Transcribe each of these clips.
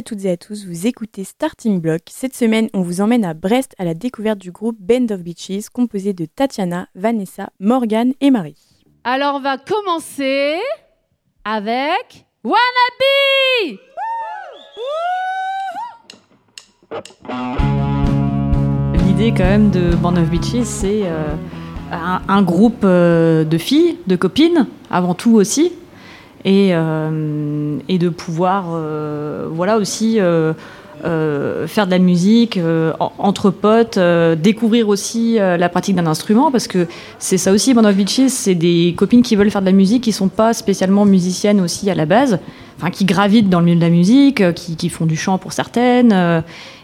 À toutes et à tous, vous écoutez Starting Block. Cette semaine, on vous emmène à Brest à la découverte du groupe Band of Beaches composé de Tatiana, Vanessa, Morgane et Marie. Alors on va commencer avec Wannabe L'idée quand même de Band of Beaches, c'est euh, un, un groupe euh, de filles, de copines, avant tout aussi, et, euh, et de pouvoir euh, voilà aussi euh, faire de la musique en- entre potes, découvrir aussi la pratique d'un instrument parce que c'est ça aussi Band c'est des copines qui veulent faire de la musique qui sont pas spécialement musiciennes aussi à la base, enfin qui gravitent dans le milieu de la musique, qui, font du chant pour certaines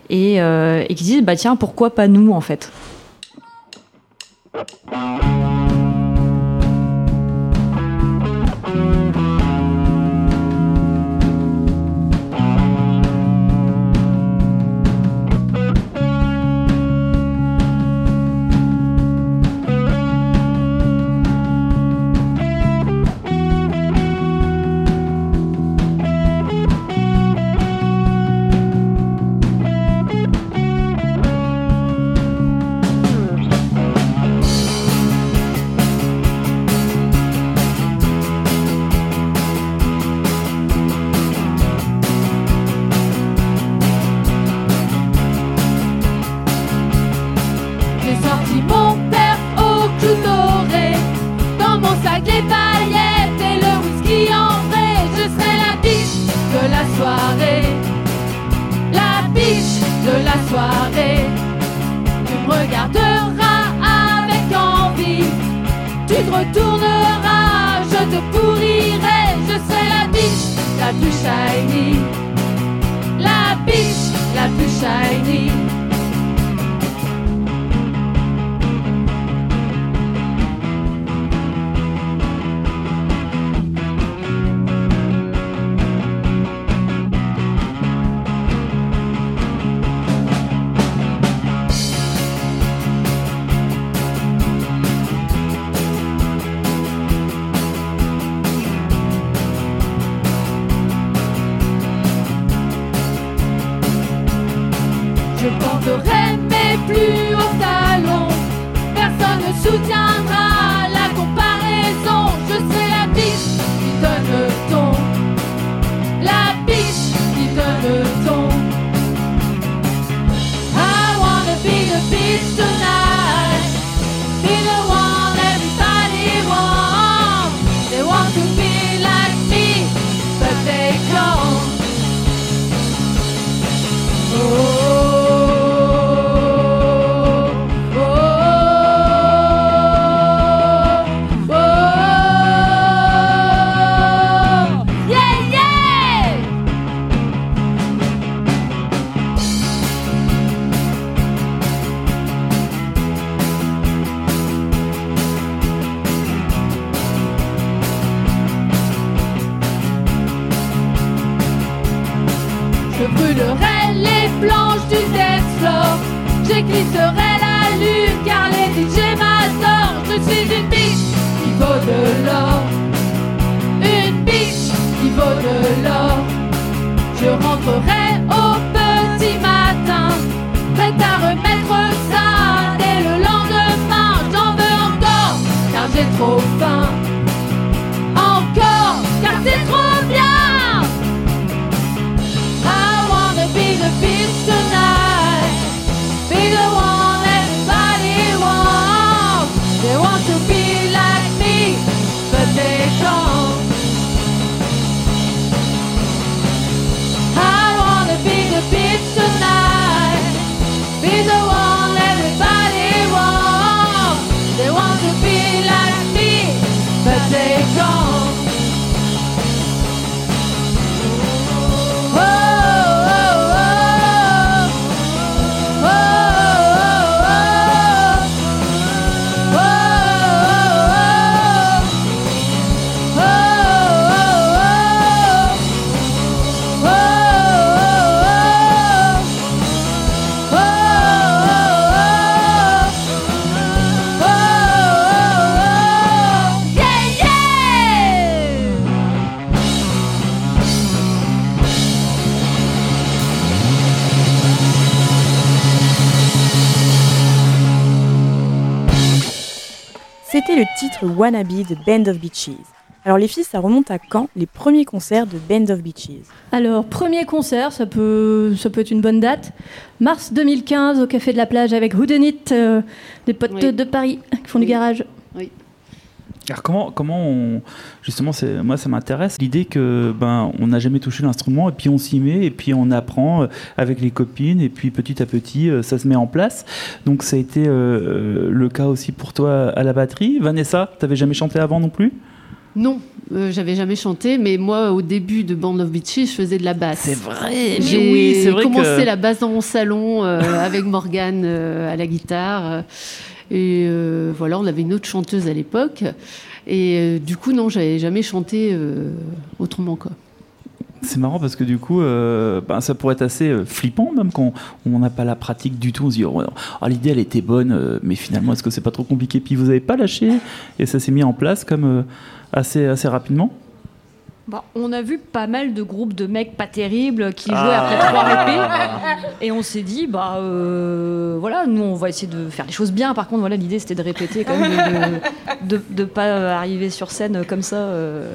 et, et qui disent bah tiens pourquoi pas nous en fait? La biche la plus le titre Wannabe de Band of Beaches. Alors les filles, ça remonte à quand les premiers concerts de Band of Beaches Alors, premier concert, ça peut, ça peut être une bonne date. Mars 2015 au Café de la Plage avec Houdenit, euh, des potes Oui. de Paris qui font du garage. Alors comment, comment on, justement, c'est, moi ça m'intéresse l'idée que ben on n'a jamais touché l'instrument et puis on s'y met et puis on apprend euh, avec les copines et puis petit à petit euh, ça se met en place. Donc ça a été euh, le cas aussi pour toi à la batterie. Vanessa, t'avais jamais chanté avant non plus? Non, euh, j'avais jamais chanté, mais moi, au début de Band of Beaches, je faisais de la basse. vrai. J'ai commencé la basse dans mon salon euh, avec Morgane euh, à la guitare. Et euh, voilà, on avait une autre chanteuse à l'époque. Et euh, du coup, non, j'avais jamais chanté euh, autrement. Quoi. C'est marrant parce que du coup, ben, ça pourrait être assez flippant même quand on n'a pas la pratique du tout. On se dit, oh, ah, l'idée elle était bonne, mais finalement est-ce que c'est pas trop compliqué? Puis vous n'avez pas lâché et ça s'est mis en place comme assez, assez rapidement? Bah, on a vu pas mal de groupes de mecs pas terribles qui jouaient Ah. après trois répés. Et on s'est dit, bah euh, voilà, nous on va essayer de faire les choses bien. Par contre, voilà, l'idée c'était de répéter quand même, de, de, de pas arriver sur scène comme ça. euh.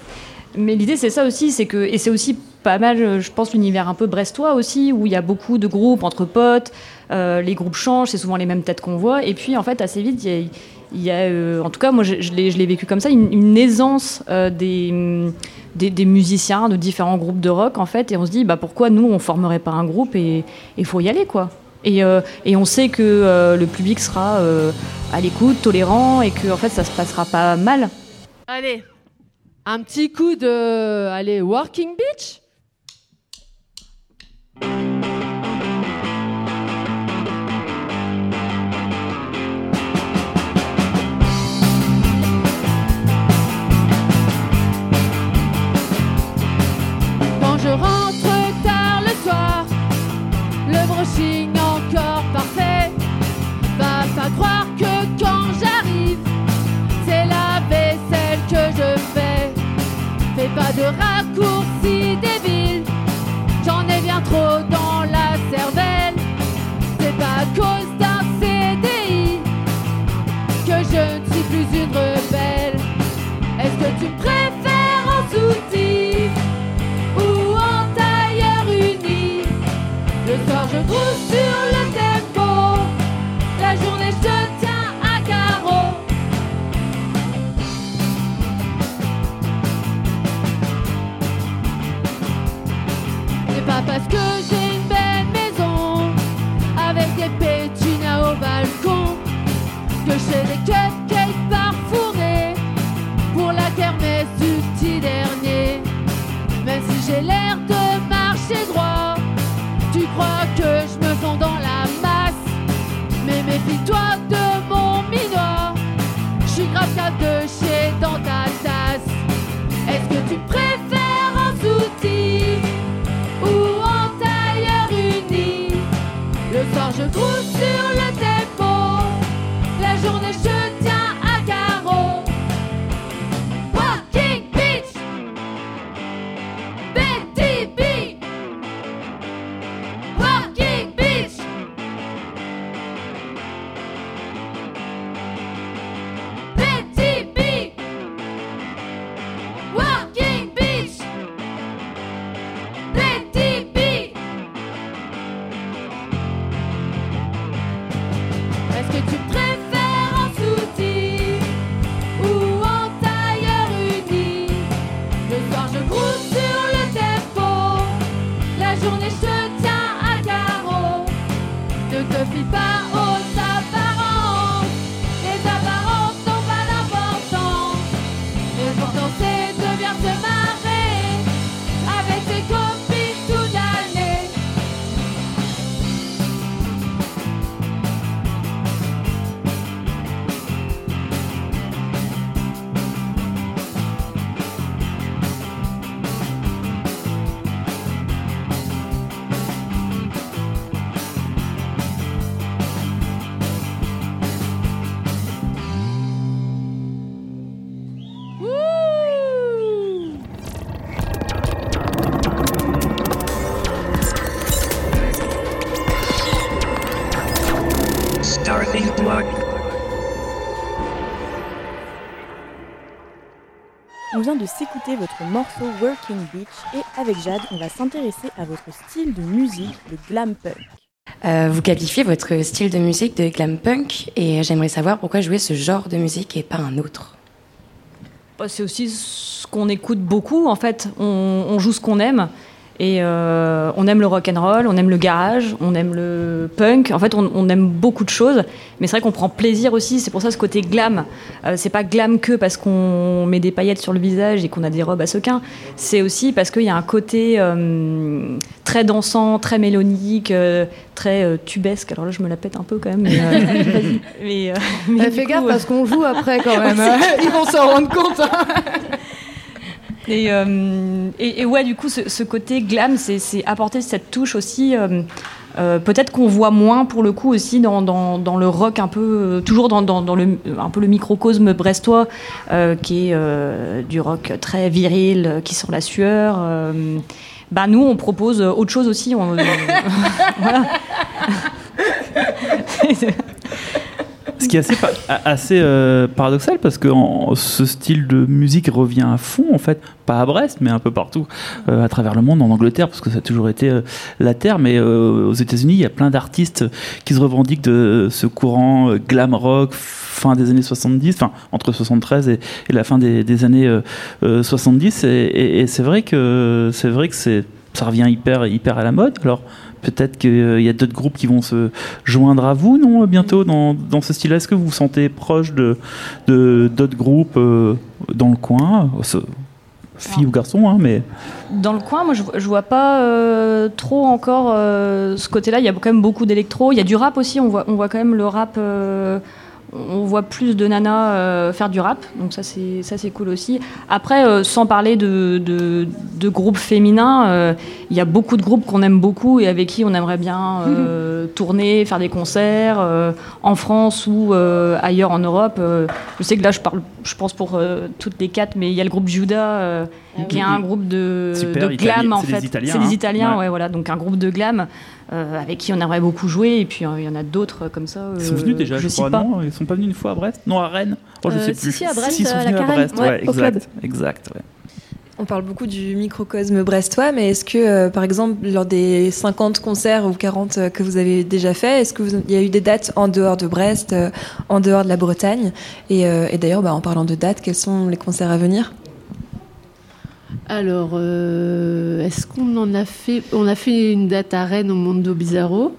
Mais l'idée c'est ça aussi, c'est que et c'est aussi pas mal, je pense, l'univers un peu brestois aussi, où il y a beaucoup de groupes entre potes. euh, les groupes changent, c'est souvent les mêmes têtes qu'on voit. Et puis en fait, assez vite, il y a, il y a, euh, en tout cas, moi je, l'ai vécu comme ça, une, aisance euh, des musiciens de différents groupes de rock en fait et on se dit bah pourquoi nous on formerait pas un groupe et il faut y aller quoi et, euh, et on sait que le public sera à l'écoute tolérant et que en fait ça se passera pas mal Allez, un petit coup de. Allez, Working Beach que j'ai de s'écouter votre morceau Working Beach et avec Jade, on va s'intéresser à votre style de musique, le glam punk. Euh, vous qualifiez votre style de musique de glam punk et j'aimerais savoir pourquoi jouer ce genre de musique et pas un autre. Bah, c'est aussi ce qu'on écoute beaucoup en fait. On, on joue ce qu'on aime. Et euh, on aime le rock and roll, on aime le garage, on aime le punk. En fait, on, on aime beaucoup de choses. Mais c'est vrai qu'on prend plaisir aussi. C'est pour ça ce côté glam. Euh, c'est pas glam que parce qu'on met des paillettes sur le visage et qu'on a des robes à sequins. C'est aussi parce qu'il y a un côté euh, très dansant, très mélodique, euh, très tubesque. Alors là, je me la pète un peu quand même. Mais, mais, mais fais coup, gaffe parce qu'on joue après quand même. hein. Ils vont s'en rendre compte. hein. Et, euh, et, ouais, du coup, ce, côté glam, c'est apporter cette touche aussi. euh, euh, Peut-être qu'on voit moins pour le coup aussi dans, le rock un peu, toujours dans, le, un peu le microcosme brestois, qui est du rock très viril, qui sent la sueur. bah nous, on propose autre chose aussi. on-. Ce qui est assez, euh, paradoxal parce que ce style de musique revient à fond en fait, pas à Brest mais un peu partout euh, à travers le monde, en Angleterre parce que ça a toujours été euh, la terre, mais aux États-Unis il y a plein d'artistes qui se revendiquent de ce courant glam rock fin des années 70, enfin entre 73 et, la fin des, années euh, euh, 70 et, c'est vrai que vrai que ça revient hyper hyper à la mode. Alors Peut-être qu'il y a d'autres groupes qui vont se joindre à vous, non, bientôt dans, dans ce style-là? Est-ce que vous vous sentez proche de d'autres groupes euh, dans le coin, filles ou garçons, hein, mais Dans le coin, moi, je, je vois pas euh, trop encore euh, ce côté-là. Il y a quand même beaucoup d'électro. Il y a du rap aussi. On voit, on voit quand même le rap. On voit plus de nanas euh, faire du rap. Donc ça, c'est ça, c'est cool aussi. Après, euh, sans parler de, de, de groupes féminins, euh, il y a beaucoup de groupes qu'on aime beaucoup et avec qui on aimerait bien euh, tourner, faire des concerts euh, en France ou euh, ailleurs en Europe. Euh, je sais que là, je parle, je pense pour euh, toutes les quatre, mais il y a le groupe Judas. euh, qui est un groupe de, Super, de italien- glam en c'est des fait. Italiens, C'est des hein. Italiens, Ouais. ouais. voilà. Donc un groupe de glam euh, avec qui on aimerait beaucoup jouer. Et puis euh, il y en a d'autres euh, comme ça. ils sont venus déjà, je je, sais crois, pas. non Ils sont pas venus une fois à Brest? Non, à Rennes Oh, je Euh, sais si, plus. si, à Brest, ils sont à la venus à Brest, ouais, ouais, au exact, club. exact. ouais. On parle beaucoup du microcosme brestois, mais est-ce que, euh, par exemple, lors des 50 concerts ou 40 euh, que vous avez déjà fait, est-ce qu'il y a eu des dates en dehors de Brest, euh, en dehors de la Bretagne? Et, euh, et d'ailleurs, bah, en parlant de dates, quels sont les concerts à venir? Alors, euh, est-ce qu'on en a fait On a fait une date à Rennes au Mondo Bizarro.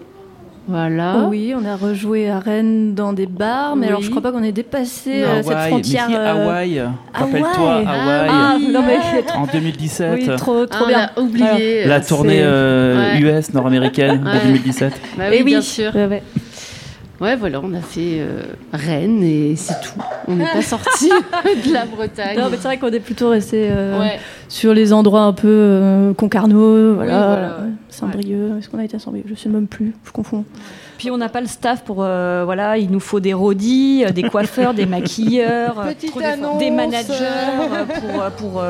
Voilà. Oui, on a rejoué à Rennes dans des bars, mais Oui. alors je crois pas qu'on ait dépassé euh, cette frontière. mais qui, euh, Hawaï, rappelle-toi, Hawaï. Hawaï, Ah, oui. non mais en 2017. oui, trop, trop Ah, bien. On a oublié. La tournée euh, Ouais. US nord-américaine Ouais. de 2017. Bah Eh oui, bien sûr. Ouais, ouais. Voilà, on a fait euh, Rennes et c'est tout. On n'est pas sorti de la Bretagne. Non, mais c'est vrai qu'on est plutôt resté euh, Ouais. sur les endroits un peu euh, Concarneau, voilà, voilà, ouais. Saint-Brieuc. Est-ce qu'on a été à Saint-Brieuc? Je sais même plus, je confonds. Puis on n'a pas le staff pour euh, voilà, il nous faut des rodis, des coiffeurs, des maquilleurs, Petite des- annonce. des managers pour pour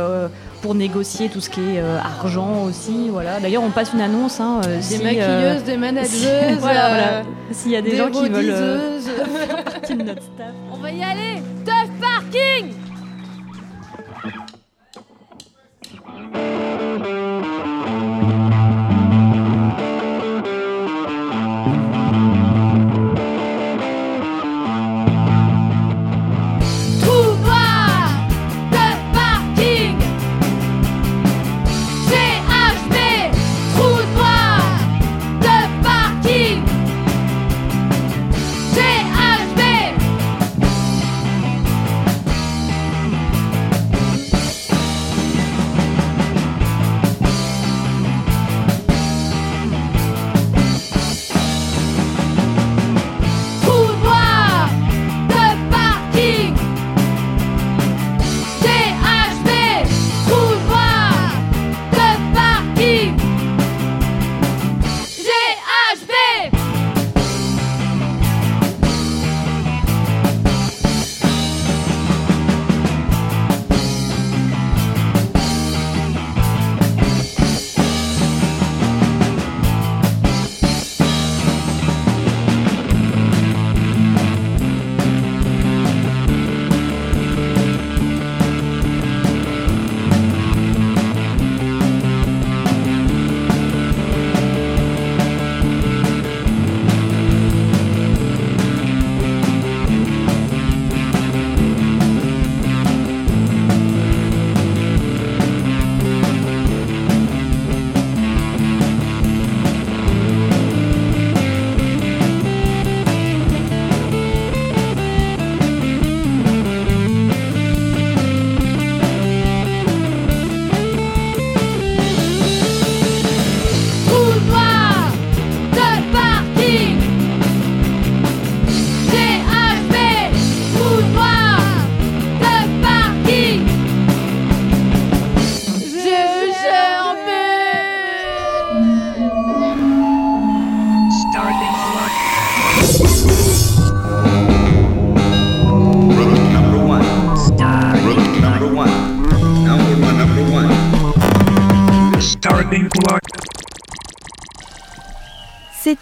pour négocier tout ce qui est euh, argent aussi. Voilà. D'ailleurs, on passe une annonce. Hein, euh, Des si, euh, maquilleuses, des manageuses, voilà, voilà. S'il y a des, des gens qui veulent rodiseuses. faire partie de notre staff. On va y aller Tough Parking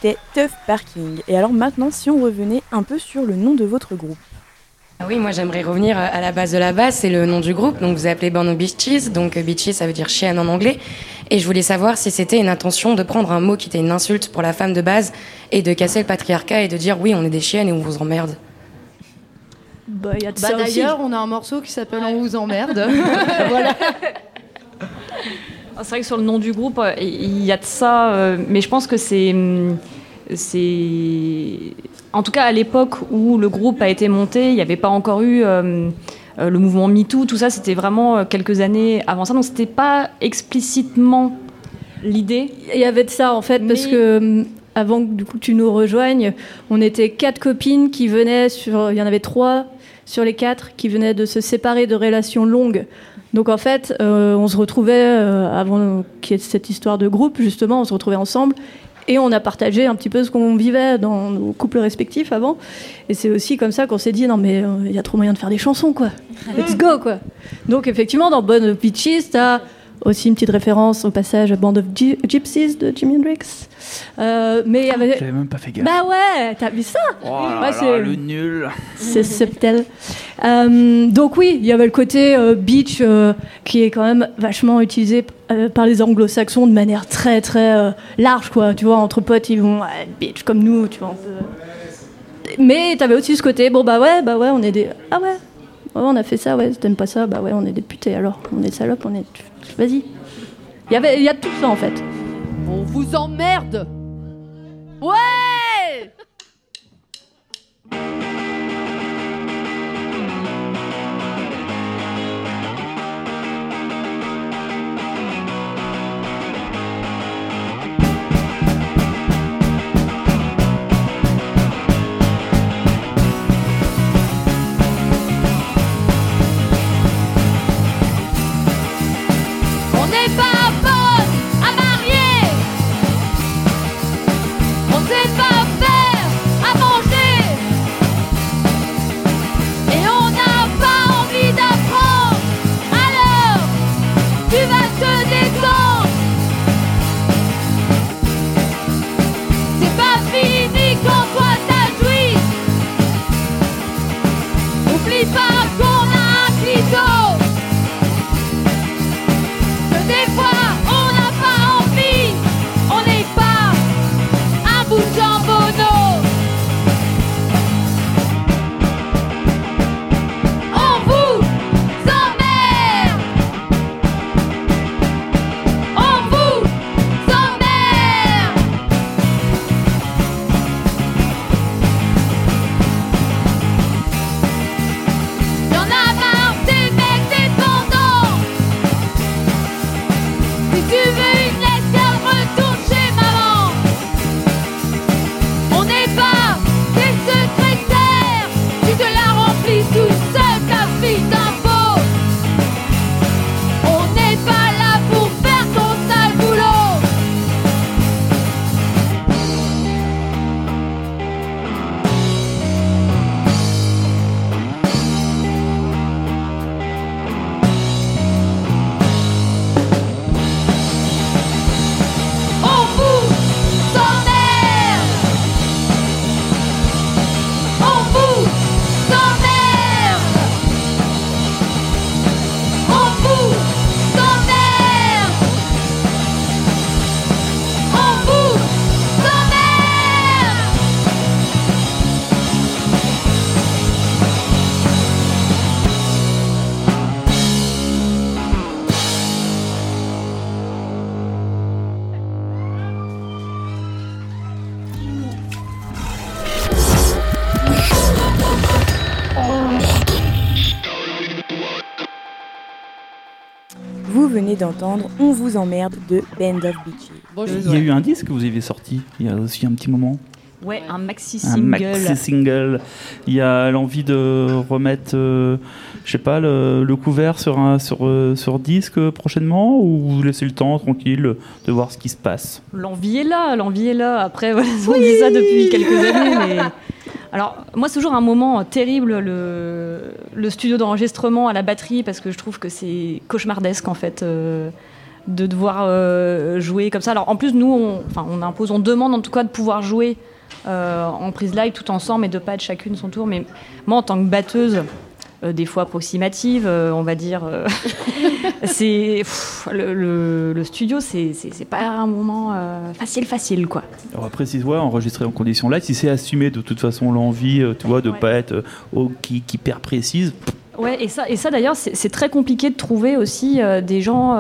C'était Tough Parking. Et alors maintenant, si on revenait un peu sur le nom de votre groupe. Ah Oui, moi j'aimerais revenir à la base de la base, c'est le nom du groupe, donc vous appelez Born Beaches, donc euh, Beaches ça veut dire chienne en anglais, et je voulais savoir si c'était une intention de prendre un mot qui était une insulte pour la femme de base et de casser le patriarcat et de dire oui on est des chiennes et on vous emmerde. Bah, il y a de Bah, ça aussi. D'ailleurs, on a un morceau qui s'appelle On vous emmerde. voilà. Ah, C'est vrai que sur le nom du groupe, euh, il y a de ça, euh, mais je pense que c'est. C'est En tout cas, à l'époque où le groupe a été monté, il n'y avait pas encore eu euh, euh, le mouvement MeToo, tout ça, c'était vraiment euh, quelques années avant ça, donc c'était pas explicitement l'idée. Il y avait de ça en fait, parce que avant que du coup tu nous rejoignes, on était quatre copines qui venaient sur. Il y en avait trois sur les quatre qui venaient de se séparer de relations longues. Donc en fait, euh, on se retrouvait euh, avant qu'il y ait cette histoire de groupe justement, on se retrouvait ensemble. Et on a partagé un petit peu ce qu'on vivait dans nos couples respectifs avant. Et c'est aussi comme ça qu'on s'est dit, non mais euh, il y a trop moyen de faire des chansons, quoi. Let's go, quoi. Donc effectivement, dans Bonne Beaches, t'as aussi une petite référence au passage à Band of Gy- Gypsies de Jimi Hendrix. Euh, mais avait... J'avais même pas fait gaffe. Bah ouais, t'as vu ça oh ouais, là, le nul. C'est subtil. Euh, donc oui, il y avait le côté euh, beach euh, qui est quand même vachement utilisé euh, par les anglo-saxons de manière très très euh, large, quoi. Tu vois, entre potes, ils vont beach comme nous, tu vois. Mais t'avais aussi ce côté, bon bah ouais, bah ouais, on est des... Ah ouais, Ouais, on a fait ça, ouais, t'aimes pas ça, bah ouais, on est des putés alors. On est salopes, on est... Vas-y. Il y il y a tout ça en fait. On vous emmerde. Ouais d'entendre On vous emmerde de Band of Beaches. Il y a eu un disque que vous avez sorti il y a aussi un petit moment. Ouais, un maxi Un single. maxi single. Il y a l'envie de remettre, euh, je sais pas, le, le couvert sur, un, sur, euh, sur disque prochainement ou vous laissez le temps tranquille de voir ce qui se passe? L'envie est là, l'envie est là. Après, voilà, on dit ça depuis quelques années, mais alors moi c'est toujours un moment terrible le, studio d'enregistrement à la batterie parce que je trouve que c'est cauchemardesque en fait. Euh, de devoir euh, jouer comme ça. Alors en plus, nous, on, on impose, on demande en tout cas de pouvoir jouer euh, en prise live tout ensemble et de pas être chacune son tour. Mais moi, en tant que batteuse, euh, des fois approximative, euh, on va dire, euh, c'est pff, le, le- le studio, c'est c'est- c'est pas un moment facile, facile, quoi. Alors après, si ouais, enregistrer en condition live, si c'est assumé de toute façon l'envie, tu vois, de Ouais. pas être au- qui, qui hyper précise, Ouais, et ça, et ça d'ailleurs, c'est c'est très compliqué de trouver aussi des gens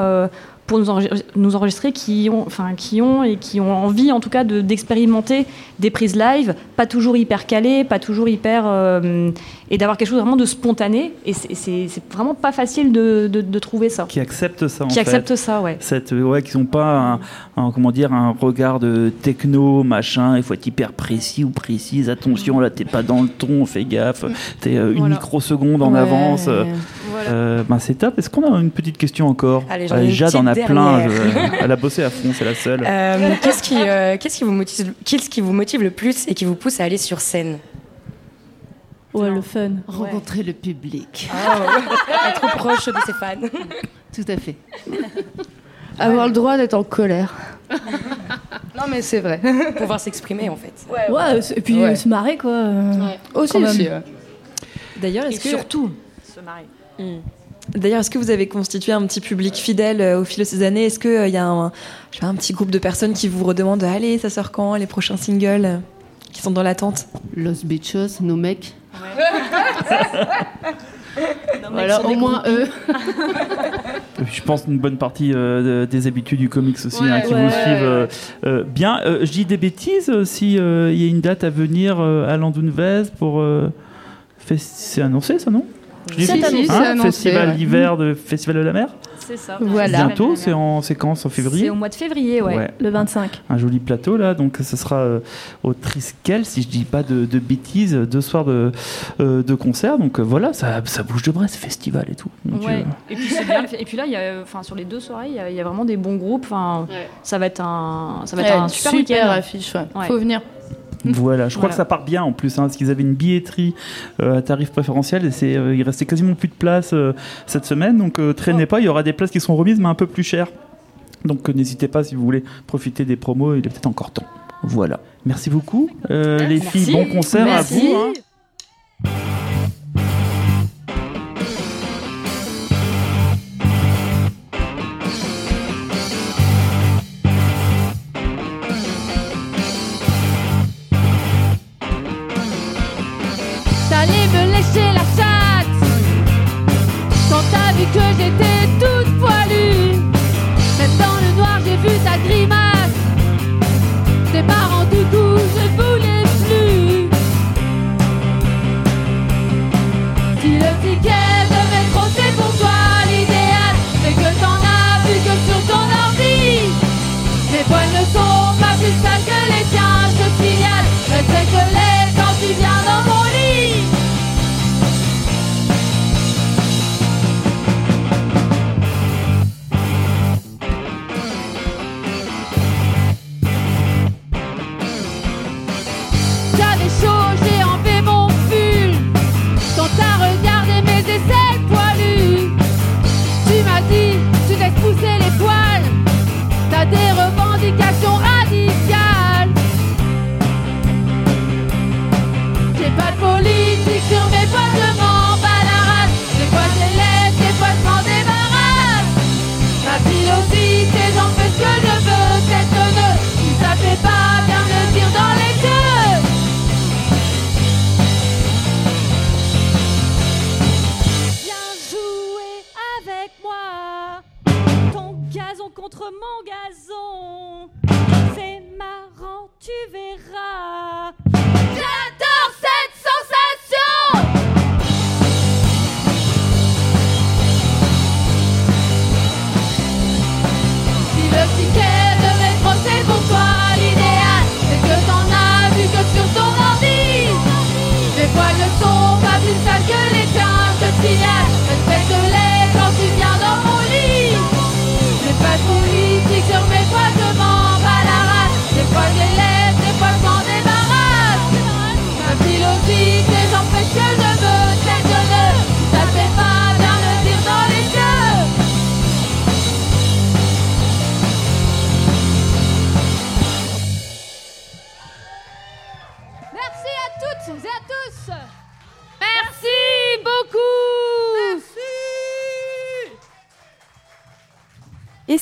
pour nous enregistrer, nous enregistrer qui ont, enfin, qui ont et qui ont envie, en tout cas, de- d'expérimenter des prises live, pas toujours hyper calées, pas toujours hyper, euh, et d'avoir quelque chose vraiment de spontané. Et c'est- vraiment pas facile de, de- de trouver ça. qui acceptent ça en Qui fait. accepte ça, ouais. Cette, euh, ouais, qui n'ont pas un, un- comment dire, un regard de techno, machin, il faut être hyper précis ou précise, attention, là, t'es pas dans le ton, fais gaffe, t'es euh, une Voilà. microseconde en Ouais. avance. euh, euh, ben, c'est top. Est-ce qu'on a une petite question encore Allez, j'en ai une Jade en a plein, dernière. je- elle a bossé à fond, c'est la seule. Euh, qu'est-ce qui, euh, qu'est-ce qui vous motive, qu'est-ce qui vous motive le plus et qui vous pousse à aller sur scène? Ouais, le fun. Rencontrer le public. Être proche de ses fans. Tout à fait. Avoir le droit d'être en colère. non, mais c'est vrai. Pouvoir s'exprimer en fait. Ouais, c'est- et puis Ouais. se marrer, quoi. euh, Aussi, Quand même. aussi. ouais. D'ailleurs, Et est-ce que, surtout, se marrer. d'ailleurs, est-ce que vous avez constitué un petit public fidèle euh, au fil de ces années? Est-ce qu'il y a un, je sais pas, un petit groupe de personnes qui vous redemandent Allez, ça sort quand Les prochains singles euh, qui sont dans l'attente Los Bichos, nos mecs. Non, Voilà, au moins eux. Je pense une bonne partie euh, de- des habitudes du comics aussi Ouais, hein, qui ouais. vous suivent euh, euh, bien. Euh, je dis des bêtises euh, si euh, il y a une date à venir euh, à Landunvez pour. euh, c'est annoncé ça non? Je si, c'est hein, annoncé, Festival ouais. d'hiver de Festival de la mer. C'est ça. Voilà. Bientôt, c'est en séquence en février. C'est au mois de février, ouais. Ouais. Le 25. Un joli plateau là, donc ce sera euh, au Triskel, si je dis pas de, de bêtises, deux soirs de, euh, de concert. Donc euh, voilà, ça, ça bouge de Brest, festival et tout. Donc, Ouais. euh, Et puis c'est bien. Et puis là, il y a, enfin, sur les deux soirées, il y a, il y a vraiment des bons groupes. Ça va être un, ça va être un super, super week-end. affiche. ouais. Ouais. Faut venir. Voilà, je crois Voilà. que ça part bien en plus, hein, parce qu'ils avaient une billetterie euh, à tarif préférentiel et c'est, euh, il restait quasiment plus de place euh, cette semaine, donc euh, traînez pas, il y aura des places qui sont remises mais un peu plus chères. Donc euh, n'hésitez pas si vous voulez profiter des promos, il est peut-être encore temps. Voilà, merci beaucoup euh, les Merci. filles, bon concert Merci. à vous. hein. Si le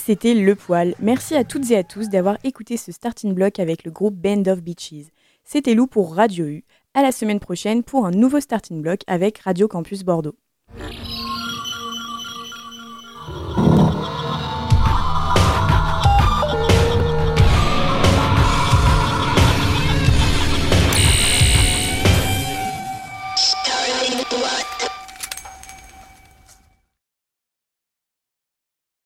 c'était Le Poil. Merci à toutes et à tous d'avoir écouté ce starting block avec le groupe Band of Beaches. C'était Lou pour Radio U. À la semaine prochaine pour un nouveau starting block avec Radio Campus Bordeaux.